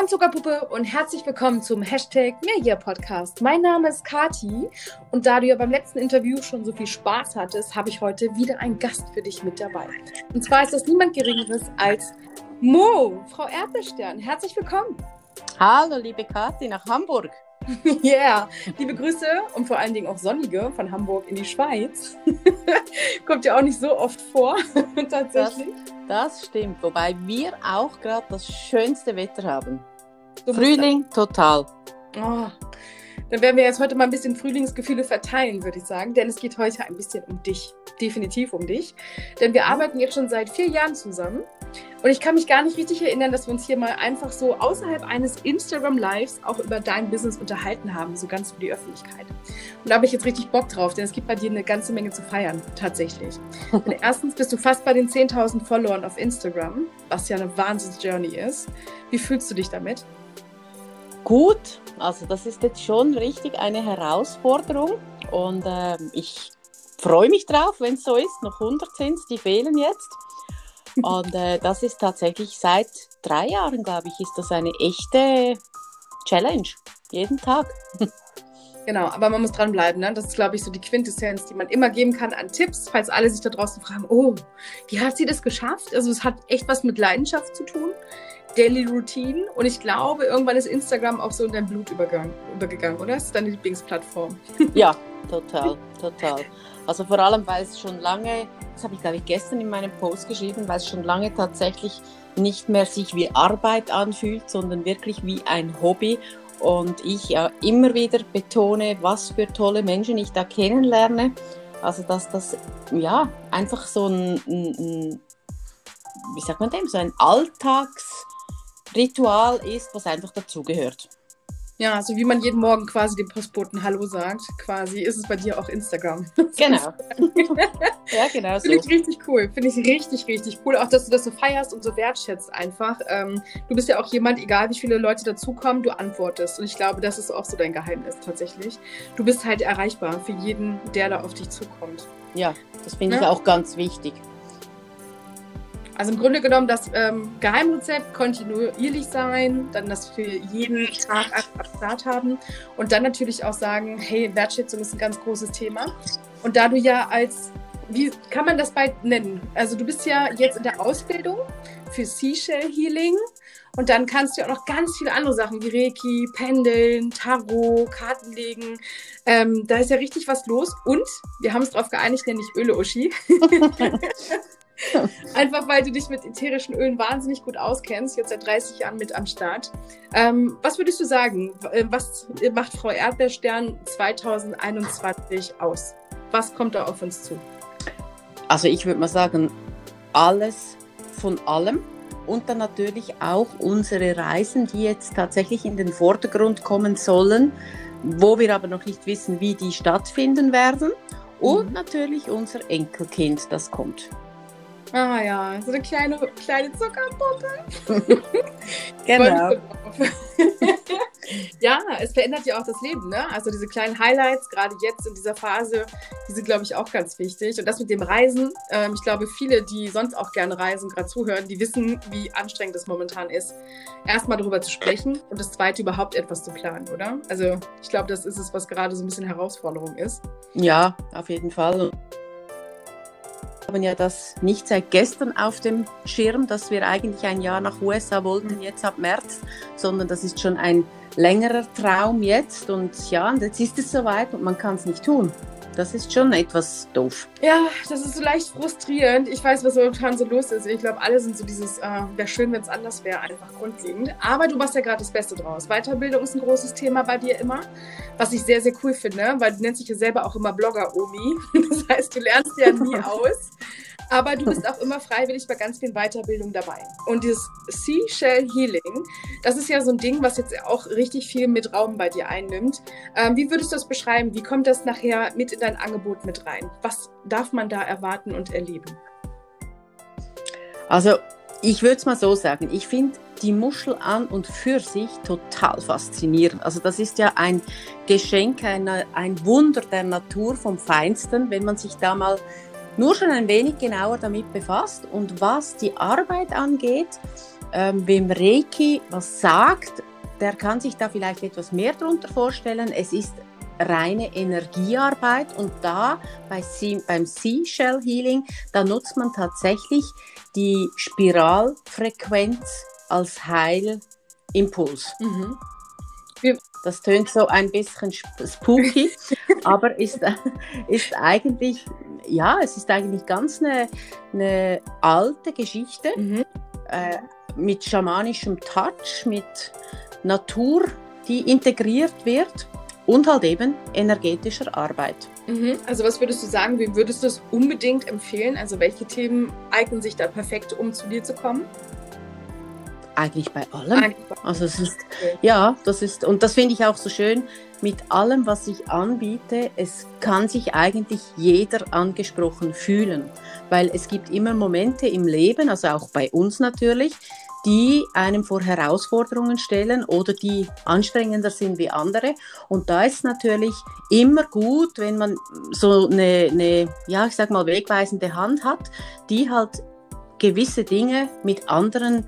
Moin Zuckerpuppe und herzlich willkommen zum Hashtag Media Podcast. Mein Name ist Kati und da du ja beim letzten Interview schon so viel Spaß hattest, habe ich heute wieder einen Gast für dich mit dabei. Und zwar ist das niemand Geringeres als Mo, Frau Erdbeerstern. Herzlich willkommen. Hallo, liebe Kati, nach Hamburg. Yeah, liebe Grüße und vor allen Dingen auch sonnige von Hamburg in die Schweiz. Kommt ja auch nicht so oft vor, tatsächlich. Das, das, stimmt, wobei wir auch gerade das schönste Wetter haben. Frühling, total. Oh, dann werden wir jetzt heute mal ein bisschen Frühlingsgefühle verteilen, würde ich sagen, denn es geht heute ein bisschen um dich. Definitiv um dich. Denn wir arbeiten jetzt schon seit vier Jahren zusammen und ich kann mich gar nicht richtig erinnern, dass wir uns hier mal einfach so außerhalb eines Instagram Lives auch über dein Business unterhalten haben, so ganz für die Öffentlichkeit. Und da habe ich jetzt richtig Bock drauf, denn es gibt bei dir eine ganze Menge zu feiern, tatsächlich. Und erstens bist du fast bei den 10.000 Followern auf Instagram, was ja eine Wahnsinns-Journey ist. Wie fühlst du dich damit? Gut, also das ist jetzt schon richtig eine Herausforderung und äh, ich freue mich drauf, wenn es so ist. Noch 100 sind die fehlen jetzt. Und äh, das ist tatsächlich seit drei Jahren, glaube ich, ist das eine echte Challenge. Jeden Tag. Genau, aber man muss dranbleiben. Ne? Das ist, glaube ich, so die Quintessenz, die man immer geben kann an Tipps, falls alle sich da draußen fragen, oh, wie hat sie das geschafft? Also es hat echt was mit Leidenschaft zu tun. Daily Routine. Und ich glaube, irgendwann ist Instagram auch so in dein Blut übergegangen, oder? Das ist deine Lieblingsplattform. Ja, total, total. Also vor allem, weil es schon lange, das habe ich glaube ich gestern in meinem Post geschrieben, weil es schon lange tatsächlich nicht mehr sich wie Arbeit anfühlt, sondern wirklich wie ein Hobby. Und ich ja immer wieder betone, was für tolle Menschen ich da kennenlerne. Also dass das ja einfach so ein, ein wie sagt man dem, so ein Alltagsritual ist, was einfach dazugehört. Ja, so wie man jeden Morgen quasi dem Postboten Hallo sagt, quasi ist es bei dir auch Instagram. Genau. ja, genau. Finde ich richtig cool. Finde ich richtig, richtig cool. Auch, dass du das so feierst und so wertschätzt einfach. Ähm, du bist ja auch jemand, egal wie viele Leute dazukommen, du antwortest. Und ich glaube, das ist auch so dein Geheimnis tatsächlich. Du bist halt erreichbar für jeden, der da auf dich zukommt. Ja, das finde ich auch ganz wichtig. Also im Grunde genommen das ähm, Geheimrezept kontinuierlich sein, dann das für jeden Tag Start haben und dann natürlich auch sagen, hey, Wertschätzung ist ein ganz großes Thema. Und da du ja als, wie kann man das bald nennen? Also du bist ja jetzt in der Ausbildung für Seashell Healing und dann kannst du ja auch noch ganz viele andere Sachen wie Reiki, Pendeln, Tarot, Kartenlegen. Ähm, da ist ja richtig was los. Und wir haben es darauf geeinigt, nenne ich Öle Uschi. Einfach weil du dich mit ätherischen Ölen wahnsinnig gut auskennst, jetzt seit 30 Jahren mit am Start. Ähm, was würdest du sagen? Äh, was macht Frau Erdbeerstern 2021 aus? Was kommt da auf uns zu? Also ich würde mal sagen, alles von allem und dann natürlich auch unsere Reisen, die jetzt tatsächlich in den Vordergrund kommen sollen, wo wir aber noch nicht wissen, wie die stattfinden werden. Und mhm. natürlich unser Enkelkind, das kommt. Ah ja, so eine kleine, kleine Zuckerpuppe. genau. ja, es verändert ja auch das Leben, ne? Also diese kleinen Highlights, gerade jetzt in dieser Phase, die sind, glaube ich, auch ganz wichtig. Und das mit dem Reisen, ähm, ich glaube, viele, die sonst auch gerne reisen, gerade zuhören, die wissen, wie anstrengend es momentan ist, erstmal darüber zu sprechen und das zweite überhaupt etwas zu planen, oder? Also ich glaube, das ist es, was gerade so ein bisschen Herausforderung ist. Ja, auf jeden Fall haben ja das nicht seit gestern auf dem Schirm, dass wir eigentlich ein Jahr nach USA wollten, jetzt ab März, sondern das ist schon ein längerer Traum jetzt und ja, und jetzt ist es soweit und man kann es nicht tun. Das ist schon etwas doof. Ja, das ist so leicht frustrierend. Ich weiß, was momentan so los ist. Ich glaube, alle sind so dieses, äh, wäre schön, wenn es anders wäre, einfach grundlegend. Aber du machst ja gerade das Beste draus. Weiterbildung ist ein großes Thema bei dir immer, was ich sehr, sehr cool finde, weil du nennst dich ja selber auch immer Blogger-Omi. Das heißt, du lernst ja nie aus. Aber du bist auch immer freiwillig bei ganz vielen Weiterbildungen dabei. Und dieses Seashell Healing, das ist ja so ein Ding, was jetzt auch richtig viel mit Raum bei dir einnimmt. Ähm, wie würdest du das beschreiben? Wie kommt das nachher mit in dein Angebot mit rein? Was darf man da erwarten und erleben? Also, ich würde es mal so sagen. Ich finde die Muschel an und für sich total faszinierend. Also das ist ja ein Geschenk, ein, ein Wunder der Natur vom Feinsten, wenn man sich da mal nur schon ein wenig genauer damit befasst. Und was die Arbeit angeht, ähm, wem Reiki was sagt, der kann sich da vielleicht etwas mehr darunter vorstellen. Es ist reine Energiearbeit und da bei beim Seashell Healing, da nutzt man tatsächlich die Spiralfrequenz als Heilimpuls. Mhm. Das tönt so ein bisschen spooky, aber ist, ist eigentlich, ja, es ist eigentlich ganz eine, eine alte Geschichte mhm. äh, mit schamanischem Touch, mit Natur, die integriert wird und halt eben energetischer Arbeit. Mhm. Also was würdest du sagen, wie würdest du es unbedingt empfehlen? Also welche Themen eignen sich da perfekt, um zu dir zu kommen? Eigentlich bei allem. Also es ist, ja, das ist, und das finde ich auch so schön, mit allem, was ich anbiete, es kann sich eigentlich jeder angesprochen fühlen, weil es gibt immer Momente im Leben, also auch bei uns natürlich, die einem vor Herausforderungen stellen oder die anstrengender sind wie andere. Und da ist natürlich immer gut, wenn man so eine, eine, ja, ich sag mal, wegweisende Hand hat, die halt gewisse Dinge mit anderen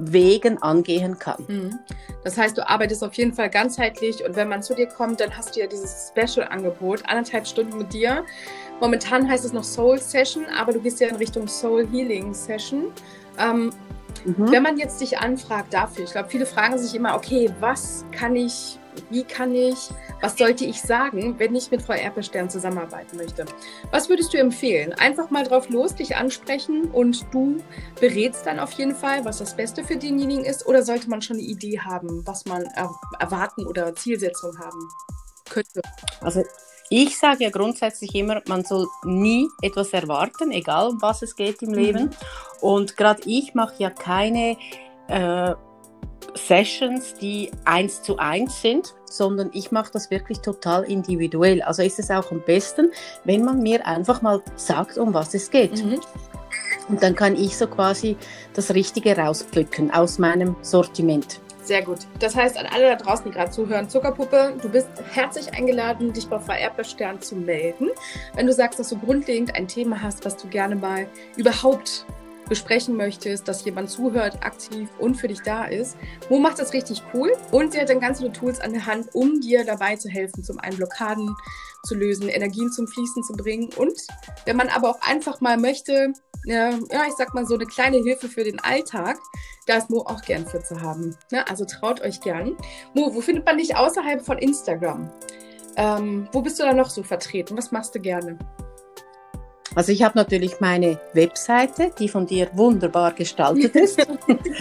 Wegen angehen kann. Mhm. Das heißt, du arbeitest auf jeden Fall ganzheitlich und wenn man zu dir kommt, dann hast du ja dieses Special-Angebot, anderthalb Stunden mit dir. Momentan heißt es noch Soul Session, aber du gehst ja in Richtung Soul Healing Session. Ähm, Mhm. Wenn man jetzt dich anfragt dafür, ich glaube, viele fragen sich immer, okay, was kann ich, wie kann ich, was sollte ich sagen, wenn ich mit Frau Erpelstern zusammenarbeiten möchte? Was würdest du empfehlen? Einfach mal drauf los, dich ansprechen und du berätst dann auf jeden Fall, was das Beste für denjenigen ist oder sollte man schon eine Idee haben, was man erwarten oder Zielsetzung haben könnte? Also ich sage ja grundsätzlich immer, man soll nie etwas erwarten, egal um was es geht im Leben. Mhm. Und gerade ich mache ja keine äh, Sessions, die eins zu eins sind, sondern ich mache das wirklich total individuell. Also ist es auch am besten, wenn man mir einfach mal sagt, um was es geht. Mhm. Und dann kann ich so quasi das Richtige rauspflücken aus meinem Sortiment. Sehr gut. Das heißt, an alle da draußen, die gerade zuhören, Zuckerpuppe, du bist herzlich eingeladen, dich bei Vererbestern zu melden. Wenn du sagst, dass du grundlegend ein Thema hast, was du gerne mal überhaupt besprechen möchtest, dass jemand zuhört, aktiv und für dich da ist. Mo macht das richtig cool und sie hat dann ganz viele Tools an der Hand, um dir dabei zu helfen, zum einen Blockaden zu lösen, Energien zum Fließen zu bringen und wenn man aber auch einfach mal möchte, ja, ich sag mal so eine kleine Hilfe für den Alltag, da ist Mo auch gern für zu haben. Ne? Also traut euch gern. Mo, wo findet man dich außerhalb von Instagram? Ähm, wo bist du da noch so vertreten? Was machst du gerne? Also ich habe natürlich meine Webseite, die von dir wunderbar gestaltet ist.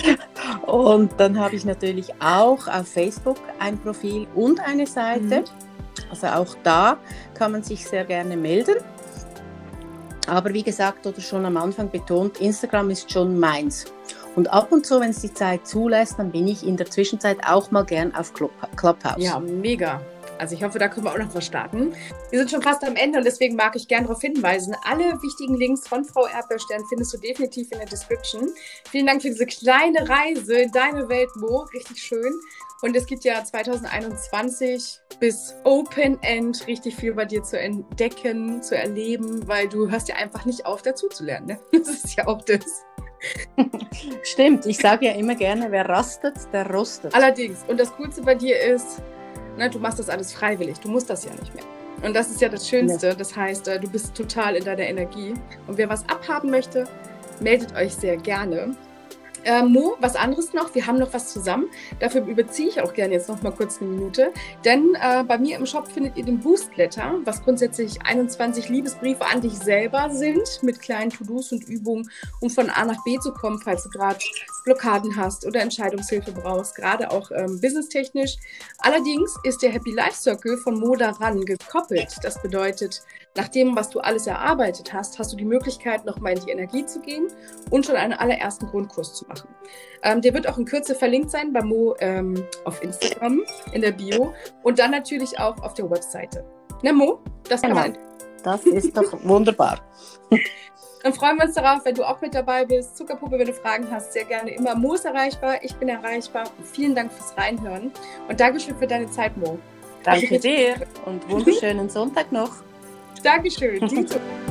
und dann habe ich natürlich auch auf Facebook ein Profil und eine Seite. Mhm. Also auch da kann man sich sehr gerne melden. Aber wie gesagt oder schon am Anfang betont, Instagram ist schon meins. Und ab und zu, wenn es die Zeit zulässt, dann bin ich in der Zwischenzeit auch mal gern auf Club Clubhouse. Ja, mega. Also ich hoffe, da können wir auch noch was starten. Wir sind schon fast am Ende und deswegen mag ich gerne darauf hinweisen. Alle wichtigen Links von Frau Erdbeerstern findest du definitiv in der Description. Vielen Dank für diese kleine Reise in deine Welt, Mo. Richtig schön. Und es gibt ja 2021 bis Open End richtig viel bei dir zu entdecken, zu erleben, weil du hörst ja einfach nicht auf, dazu zu lernen. Ne? Das ist ja auch das. Stimmt, ich sage ja immer gerne, wer rastet, der rostet. Allerdings. Und das Coolste bei dir ist, ne, du machst das alles freiwillig. Du musst das ja nicht mehr. Und das ist ja das Schönste. Das heißt, äh, du bist total in deiner Energie. Und wer was abhaben möchte, meldet euch sehr gerne. Äh, Mo, was anderes noch, wir haben noch was zusammen. Dafür überziehe ich auch gerne jetzt noch mal kurz eine Minute. Denn äh, bei mir im Shop findet ihr den Boost Letter, was grundsätzlich 21 Liebesbriefe an dich selber sind, mit kleinen To-Dos und Übungen, um von A nach B zu kommen, falls du gerade Blockaden hast oder Entscheidungshilfe brauchst, gerade auch ähm, businesstechnisch. Allerdings ist der Happy Life Circle von Mo daran gekoppelt. Das bedeutet, nach dem, was du alles erarbeitet hast, hast du die Möglichkeit, nochmal in die Energie zu gehen und schon einen allerersten Grundkurs zu machen. Ähm, der wird auch in Kürze verlinkt sein bei Mo ähm, auf Instagram in der Bio und dann natürlich auch auf der Webseite. Ne, Mo? Das, genau. das ist doch wunderbar. Dann freuen wir uns darauf, wenn du auch mit dabei bist. Zuckerpuppe, wenn du Fragen hast, sehr gerne immer. Mo ist erreichbar, ich bin erreichbar. Vielen Dank fürs Reinhören und Dankeschön für deine Zeit, Mo. Danke dir und wunderschönen Sonntag noch. Dankeschön.